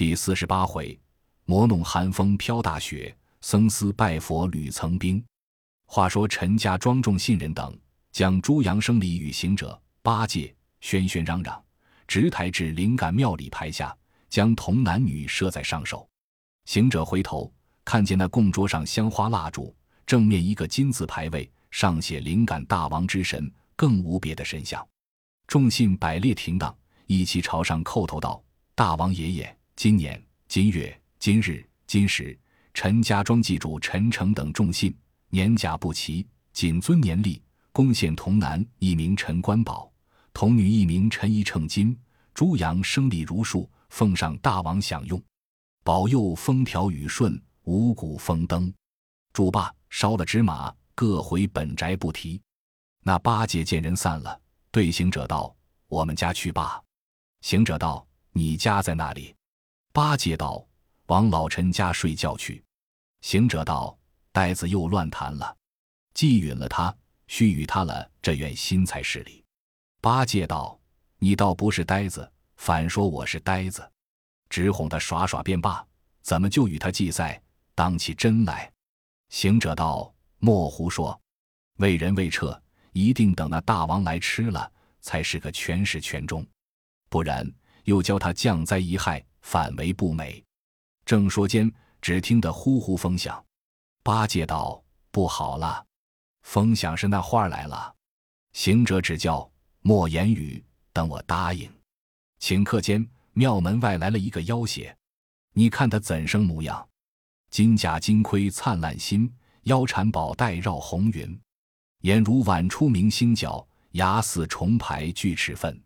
第四十八回，魔弄寒风飘大雪，僧思拜佛屡层冰。话说陈家庄众信人等将朱阳生礼与行者八戒喧喧嚷嚷，直抬至灵感庙里牌下，将童男女设在上首。行者回头看见那供桌上香花蜡烛，正面一个金字牌位，上写“灵感大王之神”，更无别的神像。众信摆列停当，一齐朝上叩头道：“大王爷爷！”今年今月今日今时，陈家庄记主陈诚等众信年甲不齐，谨遵年历，贡献童男一名陈官宝，童女一名陈一称金，猪羊生礼如数，奉上大王享用，保佑风调雨顺，五谷丰登。主罢，烧了纸马，各回本宅不提。那八戒见人散了，对行者道：“我们家去罢。”行者道：“你家在那里？”八戒道：“往老陈家睡觉去。”行者道：“呆子又乱谈了，既允了他，须与他了，这愿心才是理。”八戒道：“你倒不是呆子，反说我是呆子，只哄他耍耍便罢，怎么就与他计赛，当起真来？”行者道：“莫胡说，为人未撤，一定等那大王来吃了，才是个全始全终，不然又教他降灾遗害。”反为不美。正说间，只听得呼呼风响。八戒道：“不好了，风响是那花来了。”行者指教莫言语，等我答应。顷刻间，庙门外来了一个妖邪。你看他怎生模样？金甲金盔灿烂新，腰缠宝带绕红云，眼如晚出明星角，牙似重排锯齿分，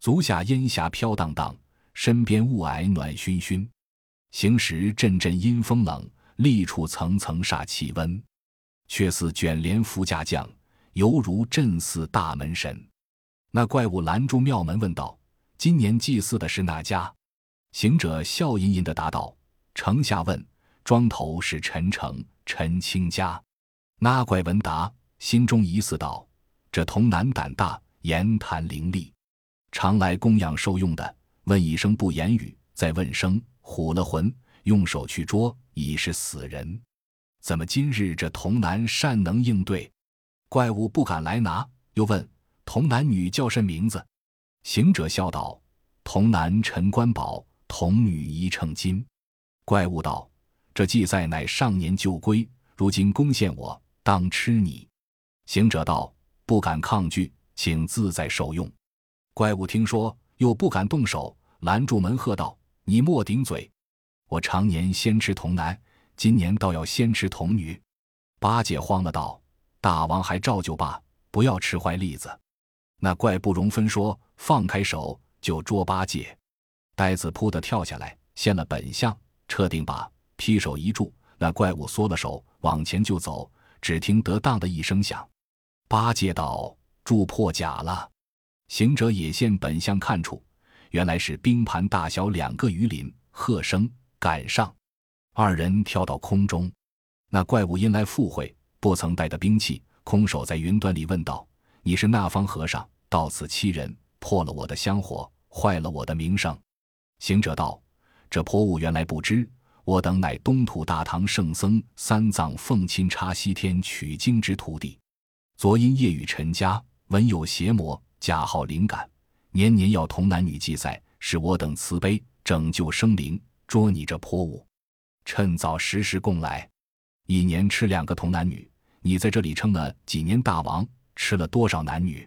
足下烟霞飘荡荡。身边雾霭暖熏熏，行时阵阵阴风冷，立处层层煞气温，却似卷帘伏驾降，犹如镇寺大门神。那怪物拦住庙门，问道：“今年祭祀的是哪家？”行者笑吟吟的答道：“城下问，庄头是陈诚、陈清家。”那怪闻答，心中疑似道：“这童男胆大，言谈伶俐，常来供养受用的。”问一声不言语，再问声唬了魂，用手去捉，已是死人。怎么今日这童男善能应对？怪物不敢来拿。又问童男女叫甚名字？行者笑道：“童男陈官宝，童女一称金。”怪物道：“这祭赛乃上年旧规，如今攻陷我，当吃你。”行者道：“不敢抗拒，请自在受用。”怪物听说。又不敢动手，拦住门喝道：“你莫顶嘴！我常年先吃童男，今年倒要先吃童女。”八戒慌了道：“大王还照旧罢，不要吃坏栗子。”那怪不容分说，放开手就捉八戒。呆子扑的跳下来，现了本相，撤定把劈手一住，那怪物缩了手，往前就走。只听得当的一声响，八戒道：“住破甲了。”行者也现本相看处，原来是冰盘大小两个鱼鳞，喝声赶上，二人跳到空中。那怪物因来赴会，不曾带的兵器，空手在云端里问道：“你是那方和尚，到此欺人，破了我的香火，坏了我的名声。”行者道：“这泼物原来不知，我等乃东土大唐圣僧三藏奉钦差西天取经之徒弟，昨因夜雨陈家，闻有邪魔。”假号灵感，年年要同男女祭赛，是我等慈悲拯救生灵，捉你这泼物，趁早时时供来，一年吃两个童男女。你在这里称了几年大王，吃了多少男女？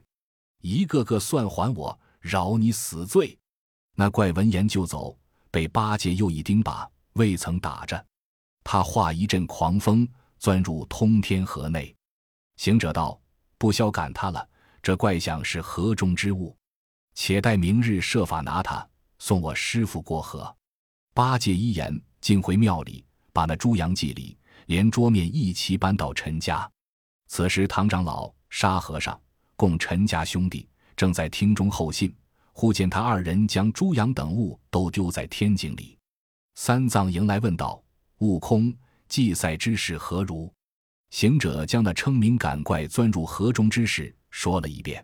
一个个算还我，饶你死罪。那怪闻言就走，被八戒又一钉耙，未曾打着，他化一阵狂风，钻入通天河内。行者道：“不消赶他了。”这怪象是河中之物，且待明日设法拿他送我师傅过河。八戒一言，进回庙里，把那猪羊祭礼连桌面一齐搬到陈家。此时唐长老、沙和尚共陈家兄弟正在厅中候信，忽见他二人将猪羊等物都丢在天井里。三藏迎来问道：“悟空，祭赛之事何如？”行者将那称名赶怪钻入河中之事。说了一遍，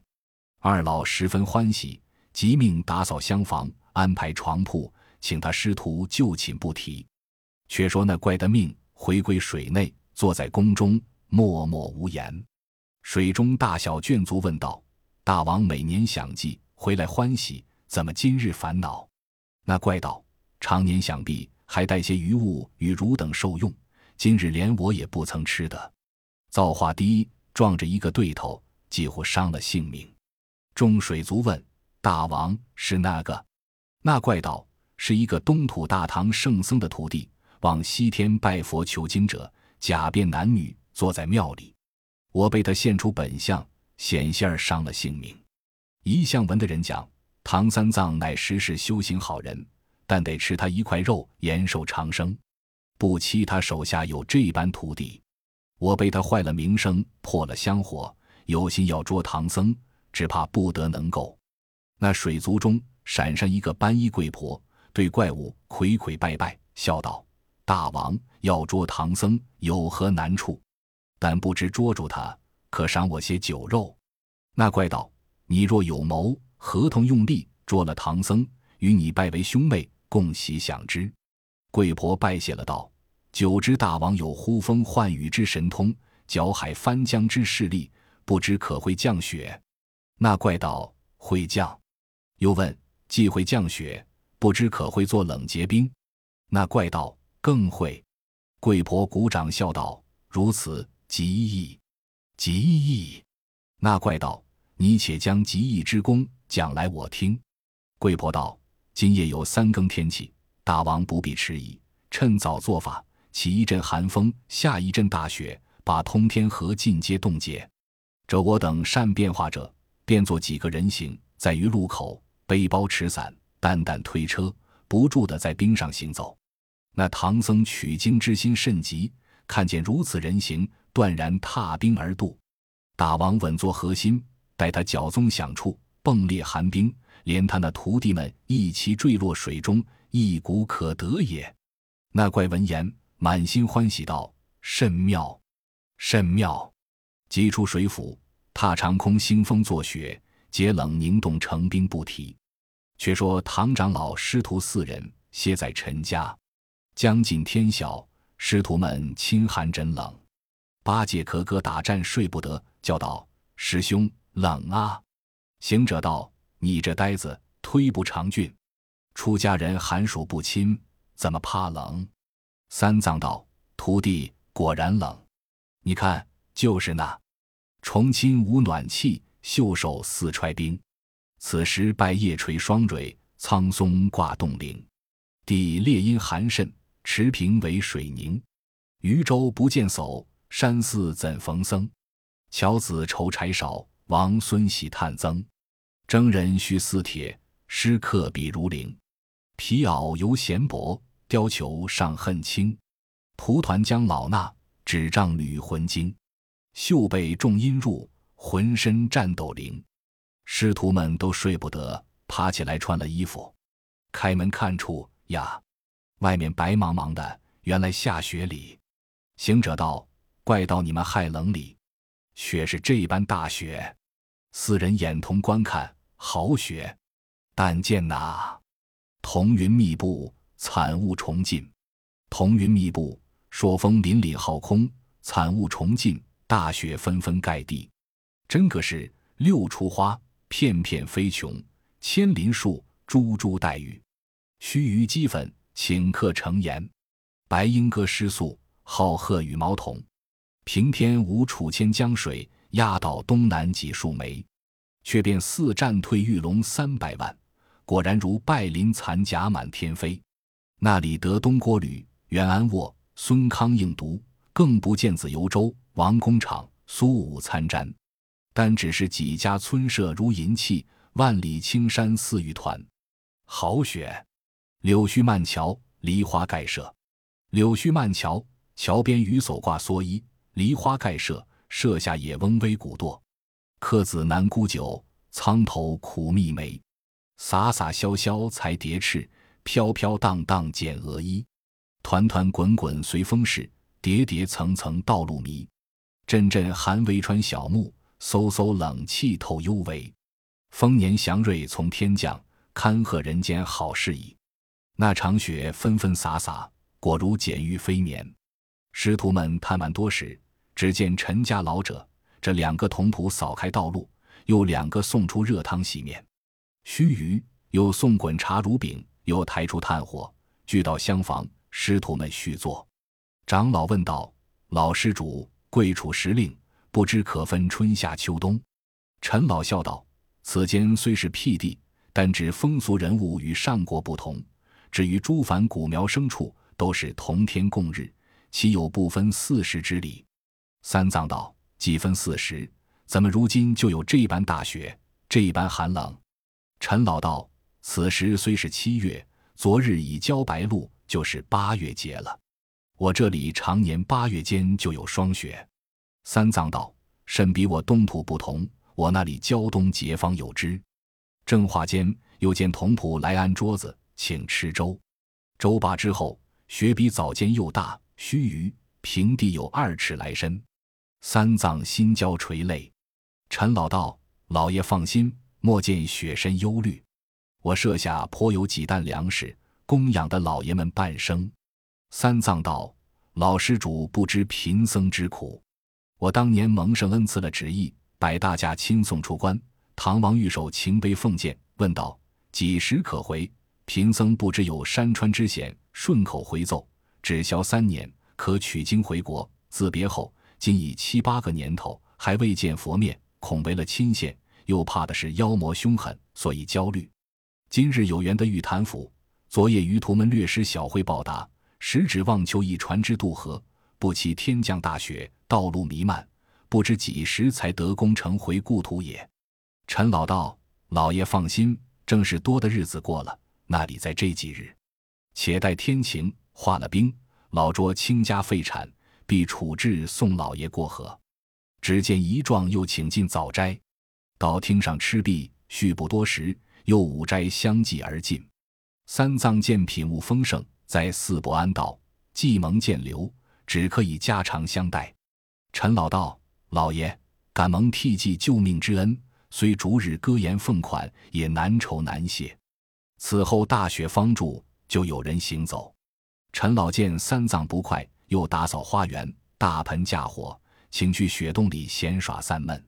二老十分欢喜，即命打扫厢房，安排床铺，请他师徒就寝不提。却说那怪的命回归水内，坐在宫中默默无言。水中大小眷族问道：“大王每年享祭回来欢喜，怎么今日烦恼？”那怪道：“常年想必还带些余物与汝等受用，今日连我也不曾吃的。”造化第一，撞着一个对头，几乎伤了性命。众水族问：“大王是那个？”那怪道：“是一个东土大唐圣僧的徒弟，往西天拜佛求经者，假扮男女，坐在庙里。我被他现出本相，险些儿伤了性命。”一向闻的人讲，唐三藏乃实是修行好人，但得吃他一块肉，延寿长生。不期他手下有这般徒弟，我被他坏了名声，破了香火，有心要捉唐僧。只怕不得能够。那水族中闪上一个斑衣贵婆，对怪物魁魁拜拜，笑道：“大王要捉唐僧，有何难处？但不知捉住他，可赏我些酒肉。”那怪道：“你若有谋，合同用力捉了唐僧，与你拜为兄妹，共喜享之。”贵婆拜谢了，道：“久知大王有呼风唤雨之神通，搅海翻江之势力，不知可会降雪？”那怪道会降，又问既会降雪，不知可会做冷结冰？那怪道更会。贵婆鼓掌笑道：“如此极易，极易。”那怪道：“你且将极易之功讲来，我听。”贵婆道：“今夜有三更天气，大王不必迟疑，趁早做法，起一阵寒风，下一阵大雪，把通天河尽皆冻结。这我等善变化者。”变作几个人形，在于路口，背包持伞，担担推车，不住的在冰上行走。那唐僧取经之心甚急，看见如此人形，断然踏冰而渡。大王稳坐核心，待他脚踪响处，迸裂寒冰，连他那徒弟们一齐坠落水中，一股可得也。那怪闻言，满心欢喜道：“甚妙，甚妙！”即出水府。踏长空，兴风作雪，结冷凝冻成冰，不提。却说唐长老师徒四人歇在陈家，将近天晓，师徒们亲寒枕冷。八戒可歌打战睡不得，叫道：“师兄冷啊！”行者道：“你这呆子，忒不长俊。出家人寒暑不侵，怎么怕冷？”三藏道：“徒弟果然冷，你看，就是那。”重亲无暖气，袖手似揣冰。此时拜叶垂双蕊，苍松挂冻龄。地烈阴寒甚，池平为水凝。渔舟不见叟，山寺怎逢僧？樵子愁柴少，王孙喜炭增。征人须似铁，诗客比如灵。皮袄犹嫌薄，貂裘尚恨轻。蒲团将老衲，纸杖履魂惊。袖背重阴入，浑身战斗灵。师徒们都睡不得，爬起来穿了衣服，开门看处呀，外面白茫茫的，原来下雪里。行者道：“怪到你们害冷里，雪是这般大雪。”四人眼同观看，好雪！但见那彤云密布，惨雾重尽。彤云密布，朔风凛凛浩空；惨雾重尽。大雪纷纷盖地，真个是六出花，片片飞琼；千林树，株株带雨。须臾积粉，顷刻成岩。白鹰歌失素，浩鹤羽毛同。平天无楚千江水，压倒东南几树梅。却便四战退玉龙三百万，果然如败鳞残甲满天飞。那里得东郭吕、袁安卧、孙康应读，更不见子游舟。王工厂、苏武参战，但只是几家村舍如银器，万里青山似玉团。好雪！柳絮漫桥，梨花盖舍。柳絮漫桥，桥边渔叟挂蓑衣；梨花盖舍，舍下野翁微古垛。客子难沽酒，苍头苦觅梅。洒洒潇潇裁蝶翅，飘飘荡荡剪鹅衣。团团滚滚随风逝，叠叠层层道路迷。阵阵寒微穿小木，飕飕冷气透幽微。丰年祥瑞从天降，堪贺人间好事矣。那场雪纷纷洒洒，果如简玉飞绵。师徒们探完多时，只见陈家老者这两个童仆扫开道路，又两个送出热汤洗面，须臾又送滚茶乳饼，又抬出炭火，聚到厢房。师徒们续坐。长老问道：“老施主，贵处时令，不知可分春夏秋冬？”陈老笑道：“此间虽是僻地，但指风俗人物与上国不同。至于诸凡古苗牲畜，都是同天共日。”岂有不分四时之理？三藏道：“既分四时，怎么如今就有这般大雪，这般寒冷？”陈老道：“此时虽是七月，昨日已交白露，就是八月节了。我这里常年八月间就有霜雪。”三藏道：“甚比我东土不同，我那里胶东结方有之。”正话间，又见童仆来安桌子，请吃粥。粥罢之后，雪比早间又大。须臾，平地有二尺来深，三藏心焦垂泪。陈老道：“老爷放心，莫见雪深忧虑。我设下颇有几担粮食，供养的老爷们半生。”三藏道：“老施主不知贫僧之苦。我当年蒙圣恩赐了旨意，摆大驾亲送出关。唐王御手擎杯奉见，问道：几时可回？贫僧不知有山川之险，顺口回奏。”只消三年，可取经回国。自别后，今已七八个年头，还未见佛面，恐为了亲羡，又怕的是妖魔凶狠，所以焦虑。今日有缘得玉潭府，昨夜余徒们略施小惠报答，实指望求一船只渡河。不期天降大雪，道路弥漫，不知几时才得功成回故土也。陈老道：“老爷放心，正是多的日子过了，那里在这几日？且待天晴。”化了冰，老拙倾家废产，必处置送老爷过河。只见一状又请进早斋，到厅上吃毕，续不多时，又五斋相继而进。三藏见品物丰盛，在四不安道，既蒙见留，只可以加长相待。陈老道：“老爷，敢蒙替济救命之恩，虽逐日歌言奉款，也难酬难谢。此后大雪方住，就有人行走。”陈老见三藏不快，又打扫花园，大盆架火，请去雪洞里闲耍散闷。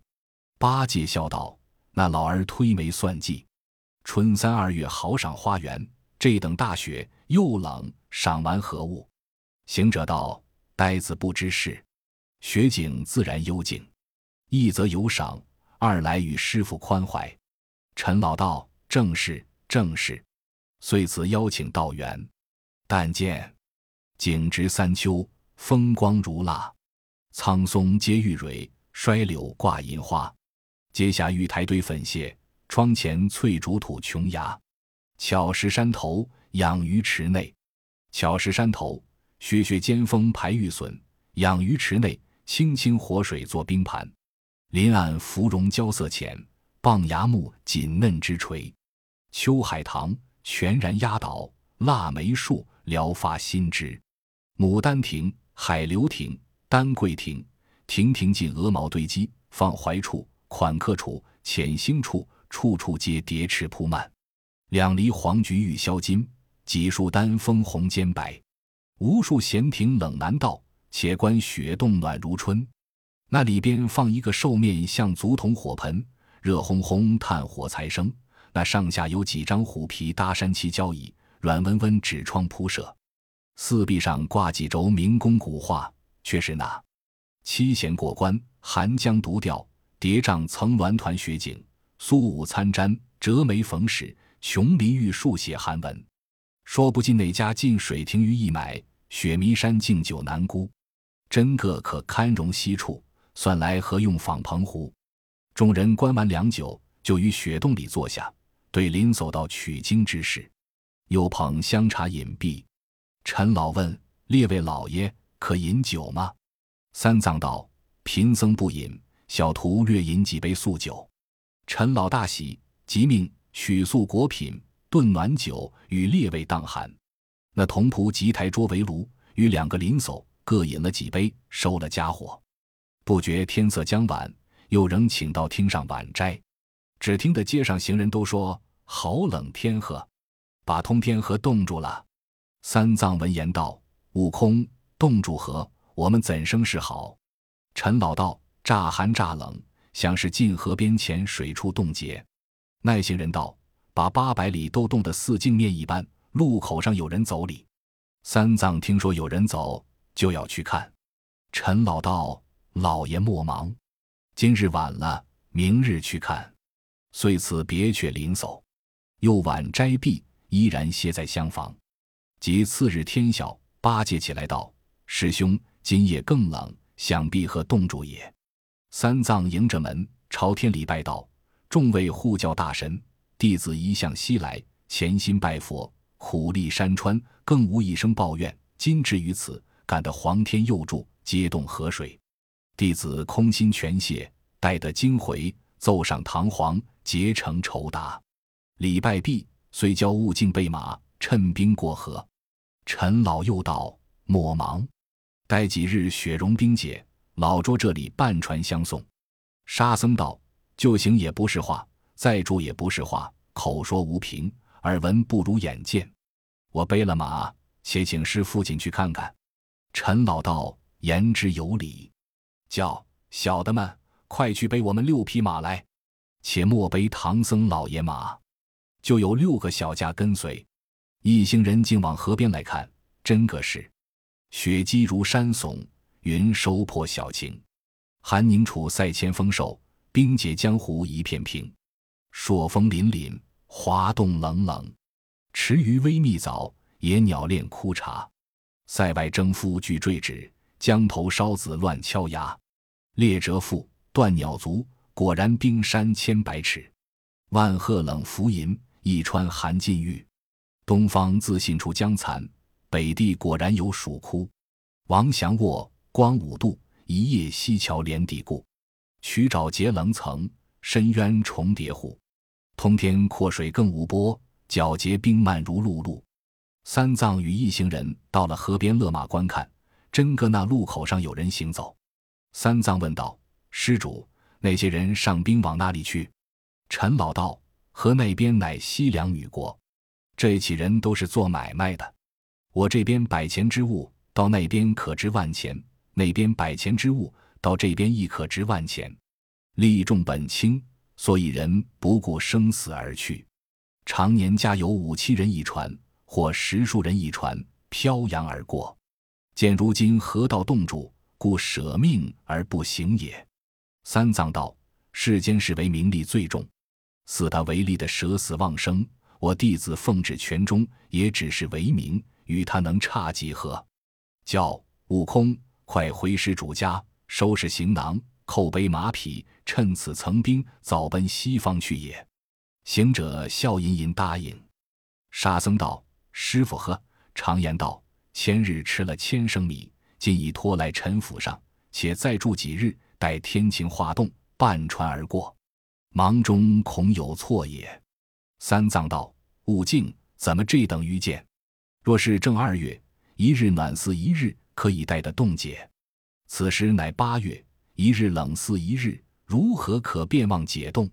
八戒笑道：“那老儿推眉算计，春三二月好赏花园，这等大雪又冷，赏完何物？”行者道：“呆子不知事，雪景自然幽静，一则有赏，二来与师傅宽怀。”陈老道：“正是，正是。”遂辞邀请道员，但见。景直三秋，风光如蜡；苍松皆玉蕊，衰柳挂银花。阶下玉台堆粉屑，窗前翠竹吐琼崖。巧石山头养鱼池内，巧石山头雪雪尖峰排玉笋，养鱼池内清清活水作冰盘。林岸芙蓉娇色浅，傍崖木锦嫩枝垂。秋海棠全然压倒，腊梅树撩发新枝。牡丹亭、海流亭、丹桂亭，亭亭尽鹅毛堆积，放怀处、款客处、浅兴处，处处皆蝶翅铺满。两篱黄菊玉销金，几树丹枫红兼白。无数闲庭冷难到，且观雪洞暖如春。那里边放一个兽面像足铜火盆，热烘烘炭火才生。那上下有几张虎皮搭山漆交椅，软温温纸窗铺设。四壁上挂几轴明宫古画，却是那七弦过关、寒江独钓、叠嶂层峦团雪景、苏武参毡、折梅逢始、琼林玉树写寒文。说不尽哪家近水亭于一买，雪弥山敬酒难沽。真个可堪容西处，算来何用访澎湖？众人观完良久，就于雪洞里坐下，对临走到取经之事，又捧香茶饮毕。陈老问：“列位老爷可饮酒吗？”三藏道：“贫僧不饮，小徒略饮几杯素酒。”陈老大喜，即命取素果品炖暖酒与列位当寒。那童仆即抬桌围炉，与两个邻叟各饮了几杯，收了家伙。不觉天色将晚，又仍请到厅上晚斋。只听得街上行人都说：“好冷天呵！”把通天河冻住了。三藏闻言道：“悟空，冻住河，我们怎生是好？”陈老道：“乍寒乍冷，像是进河边前水处冻结。”耐行人道：“把八百里都冻得似镜面一般，路口上有人走礼。”三藏听说有人走，就要去看。陈老道：“老爷莫忙，今日晚了，明日去看。”遂辞别却临走。又晚斋毕，依然歇在厢房。及次日天晓，八戒起来道：“师兄，今夜更冷，想必和冻住也。”三藏迎着门，朝天礼拜道：“众位护教大神，弟子一向西来，潜心拜佛，苦历山川，更无一声抱怨。今至于此，感得皇天佑助，皆动河水。弟子空心全谢，待得经回，奏上堂皇，结成酬答。”礼拜毕，遂教悟净备马，趁兵过河。陈老又道：“莫忙，待几日雪融冰解，老捉这里半船相送。”沙僧道：“就行也不是话，再住也不是话。口说无凭，耳闻不如眼见。我背了马，且请师父进去看看。”陈老道言之有理，叫小的们快去背我们六匹马来，且莫背唐僧老爷马，就有六个小家跟随。一行人竟往河边来看，真个是雪积如山耸，云收破晓晴。寒凝处塞千峰瘦，冰解江湖一片平。朔风凛凛，华冻冷冷。池鱼微密藻，野鸟恋枯茶。塞外征夫俱坠指，江头烧子乱敲牙。列折腹，断鸟足，果然冰山千百尺。万壑冷浮银，一川寒尽玉。东方自信出江残，北地果然有蜀窟。王祥卧，光五度，一夜西桥连底固。曲沼结棱层，深渊重叠户。通天阔水更无波，皎洁冰漫如露露。三藏与一行人到了河边勒马观看，真个那路口上有人行走。三藏问道：“施主，那些人上兵往哪里去？”陈老道：“河那边乃西凉女国。”这起人都是做买卖的，我这边百钱之物到那边可值万钱，那边百钱之物到这边亦可值万钱，利重本轻，所以人不顾生死而去。常年家有五七人一船，或十数人一船，漂洋而过。见如今河道冻住，故舍命而不行也。三藏道：世间事为名利最重，似他为利的舍死忘生。我弟子奉旨全忠，也只是为名，与他能差几何？叫悟空快回师主家，收拾行囊，扣背马匹，趁此层冰，早奔西方去也。行者笑吟吟答应。沙僧道：“师傅呵，常言道，千日吃了千升米，今已托来陈府上，且再住几日，待天晴化冻，半船而过。忙中恐有错也。”三藏道：“悟净，怎么这等愚见？若是正二月，一日暖似一日，可以待得冻解；此时乃八月，一日冷似一日，如何可便忘解冻？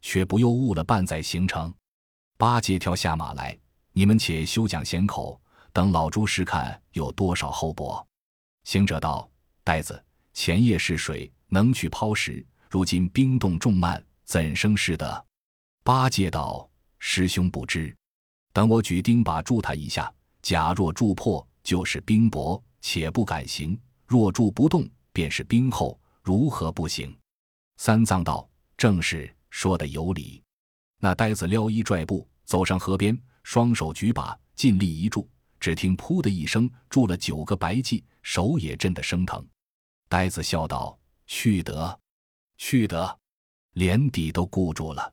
却不又误了半载行程。”八戒跳下马来，你们且休讲闲口，等老猪试看有多少厚薄。行者道：“呆子，前夜是水能去抛石，如今冰冻重慢，怎生是得？”八戒道。师兄不知，等我举钉耙助他一下。假若铸破，就是冰薄，且不敢行；若住不动，便是冰厚，如何不行？三藏道：“正是，说的有理。”那呆子撩衣拽布，走上河边，双手举把，尽力一铸。只听“噗”的一声，住了九个白髻，手也震得生疼。呆子笑道：“去得，去得，连底都固住了。”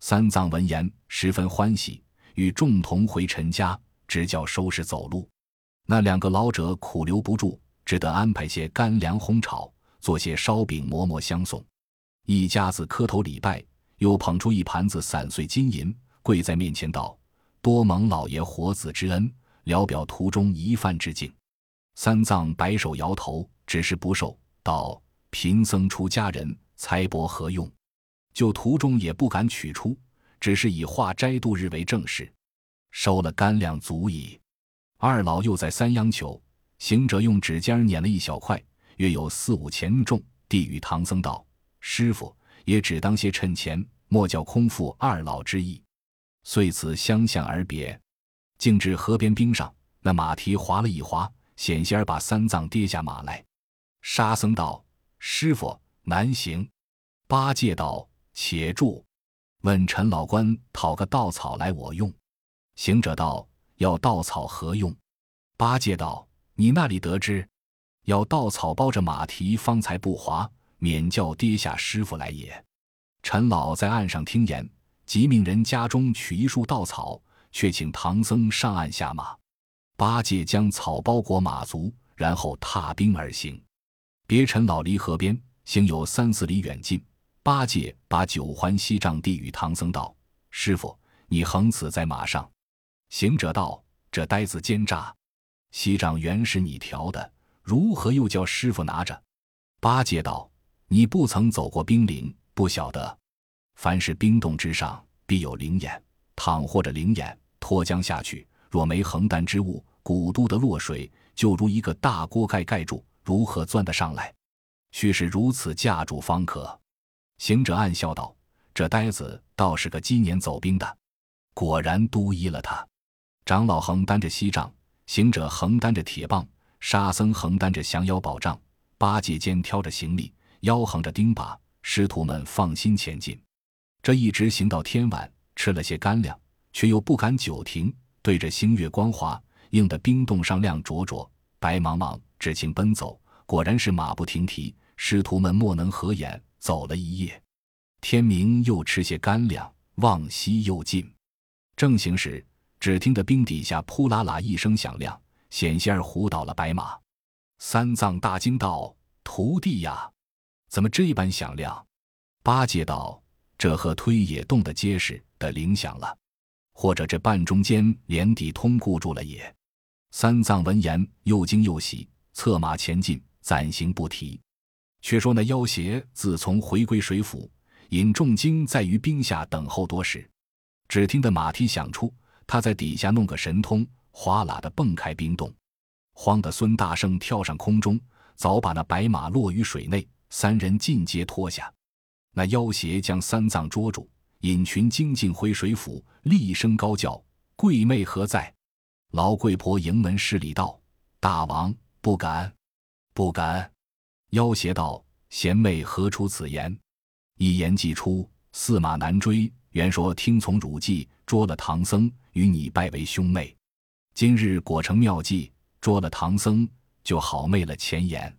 三藏闻言十分欢喜，与众同回陈家，只叫收拾走路。那两个老者苦留不住，只得安排些干粮烘炒，做些烧饼馍馍相送。一家子磕头礼拜，又捧出一盘子散碎金银，跪在面前道：“多蒙老爷活子之恩，聊表途中一饭之敬。”三藏摆手摇头，只是不受，道：“贫僧出家人，财帛何用？”就途中也不敢取出，只是以化斋度日为正事。收了干粮足矣。二老又在三央求，行者用指尖捻了一小块，约有四五钱重，递与唐僧道：“师傅也只当些趁钱，莫叫空负二老之意。”遂此相向而别。径至河边冰上，那马蹄滑了一滑，险些儿把三藏跌下马来。沙僧道：“师傅难行。”八戒道：“且住，问陈老官讨个稻草来，我用。”行者道：“要稻草何用？”八戒道：“你那里得知？要稻草包着马蹄，方才不滑，免叫跌下师傅来也。”陈老在岸上听言，即命人家中取一束稻草，却请唐僧上岸下马。八戒将草包裹马足，然后踏冰而行。别陈老离河边，行有三四里远近。八戒把九环锡杖递与唐僧道：“师傅，你横此在马上。”行者道：“这呆子奸诈！锡杖原是你调的，如何又叫师傅拿着？”八戒道：“你不曾走过冰林，不晓得。凡是冰洞之上，必有灵眼。倘或者灵眼脱缰下去，若没横担之物，古都的落水，就如一个大锅盖盖住。”如何钻得上来？须是如此架住方可。行者暗笑道：“这呆子倒是个今年走兵的。”果然都依了他。长老横担着锡杖，行者横担着铁棒，沙僧横担着降妖宝杖，八戒肩挑着行李，腰横着钉耙。师徒们放心前进。这一直行到天晚，吃了些干粮，却又不敢久停。对着星月光华，映得冰洞上亮灼灼，白茫茫。只情奔走，果然是马不停蹄。师徒们莫能合眼，走了一夜。天明又吃些干粮，望西又进。正行时，只听得冰底下扑啦啦一声响亮，险些儿唬倒了白马。三藏大惊道：“徒弟呀，怎么这般响亮？”八戒道：“这和推也动得结实的铃响了，或者这半中间连底通固住了也。”三藏闻言，又惊又喜。策马前进，暂行不提。却说那妖邪自从回归水府，引众精在于冰下等候多时。只听得马蹄响出，他在底下弄个神通，哗啦的蹦开冰洞。慌得孙大圣跳上空中，早把那白马落于水内。三人尽皆脱下。那妖邪将三藏捉住，引群精进回水府，厉声高叫：“贵妹何在？”老贵婆迎门施礼道：“大王。”不敢，不敢！妖邪道：“贤妹何出此言？”一言既出，驷马难追。原说听从汝计，捉了唐僧，与你拜为兄妹。今日果成妙计，捉了唐僧，就好昧了前言。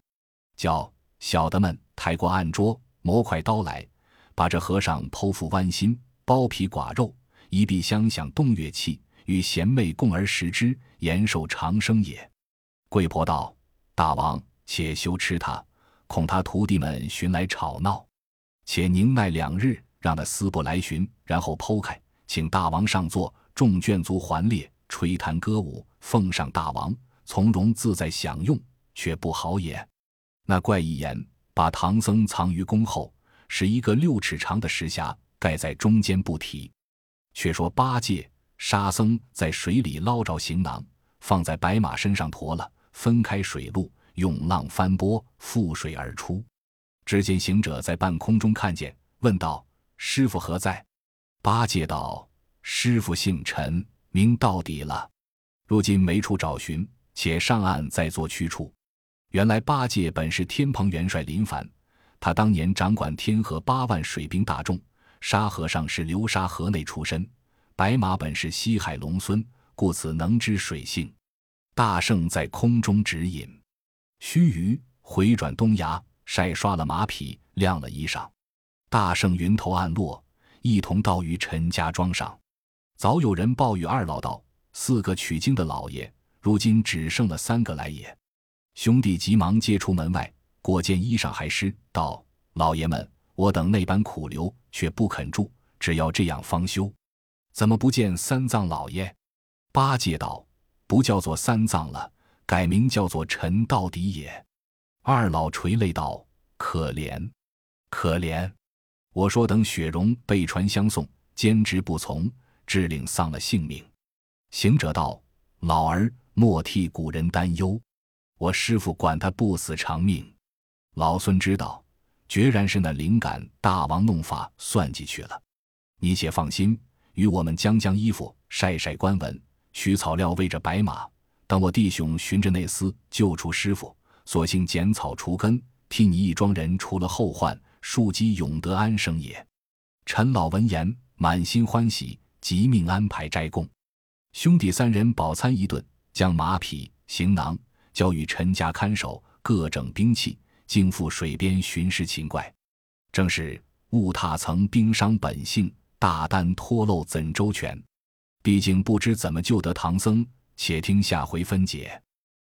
叫小的们抬过案桌，磨块刀来，把这和尚剖腹剜心，剥皮剐肉，一臂相响动乐器，与贤妹共而食之，延寿长生也。贵婆道：“大王，且休吃他，恐他徒弟们寻来吵闹，且宁耐两日，让那司部来寻，然后剖开，请大王上座，众眷族环列，吹弹歌舞，奉上大王，从容自在享用，却不好也。”那怪异言，把唐僧藏于宫后，使一个六尺长的石匣盖在中间，不提。却说八戒、沙僧在水里捞着行囊，放在白马身上驮了。分开水路，涌浪翻波，覆水而出。只见行者在半空中看见，问道：“师傅何在？”八戒道：“师傅姓陈，名到底了。如今没处找寻，且上岸再做驱处。”原来八戒本是天蓬元帅林凡，他当年掌管天河八万水兵大众。沙和尚是流沙河内出身，白马本是西海龙孙，故此能知水性。大圣在空中指引，须臾回转东崖，晒刷了马匹，晾了衣裳。大圣云头暗落，一同到于陈家庄上。早有人报与二老道：四个取经的老爷，如今只剩了三个来也。兄弟急忙接出门外，果见衣裳还湿，道：老爷们，我等那般苦留，却不肯住，只要这样方休。怎么不见三藏老爷？八戒道。不叫做三藏了，改名叫做陈到底也。二老垂泪道：“可怜，可怜！我说等雪融被传相送，坚持不从，致令丧了性命。”行者道：“老儿莫替古人担忧，我师傅管他不死长命。”老孙知道，决然是那灵感大王弄法算计去了。你且放心，与我们将将衣服，晒晒官文，取草料喂着白马，等我弟兄寻着那厮救出师傅，索性剪草除根，替你一庄人除了后患，庶几永得安生也。陈老闻言，满心欢喜，即命安排斋供。兄弟三人饱餐一顿，将马匹、行囊交与陈家看守，各整兵器。经赴水边巡视禽怪，正是误踏曾兵伤本性，大胆脱漏怎周全？毕竟不知怎么救得唐僧，且听下回分解。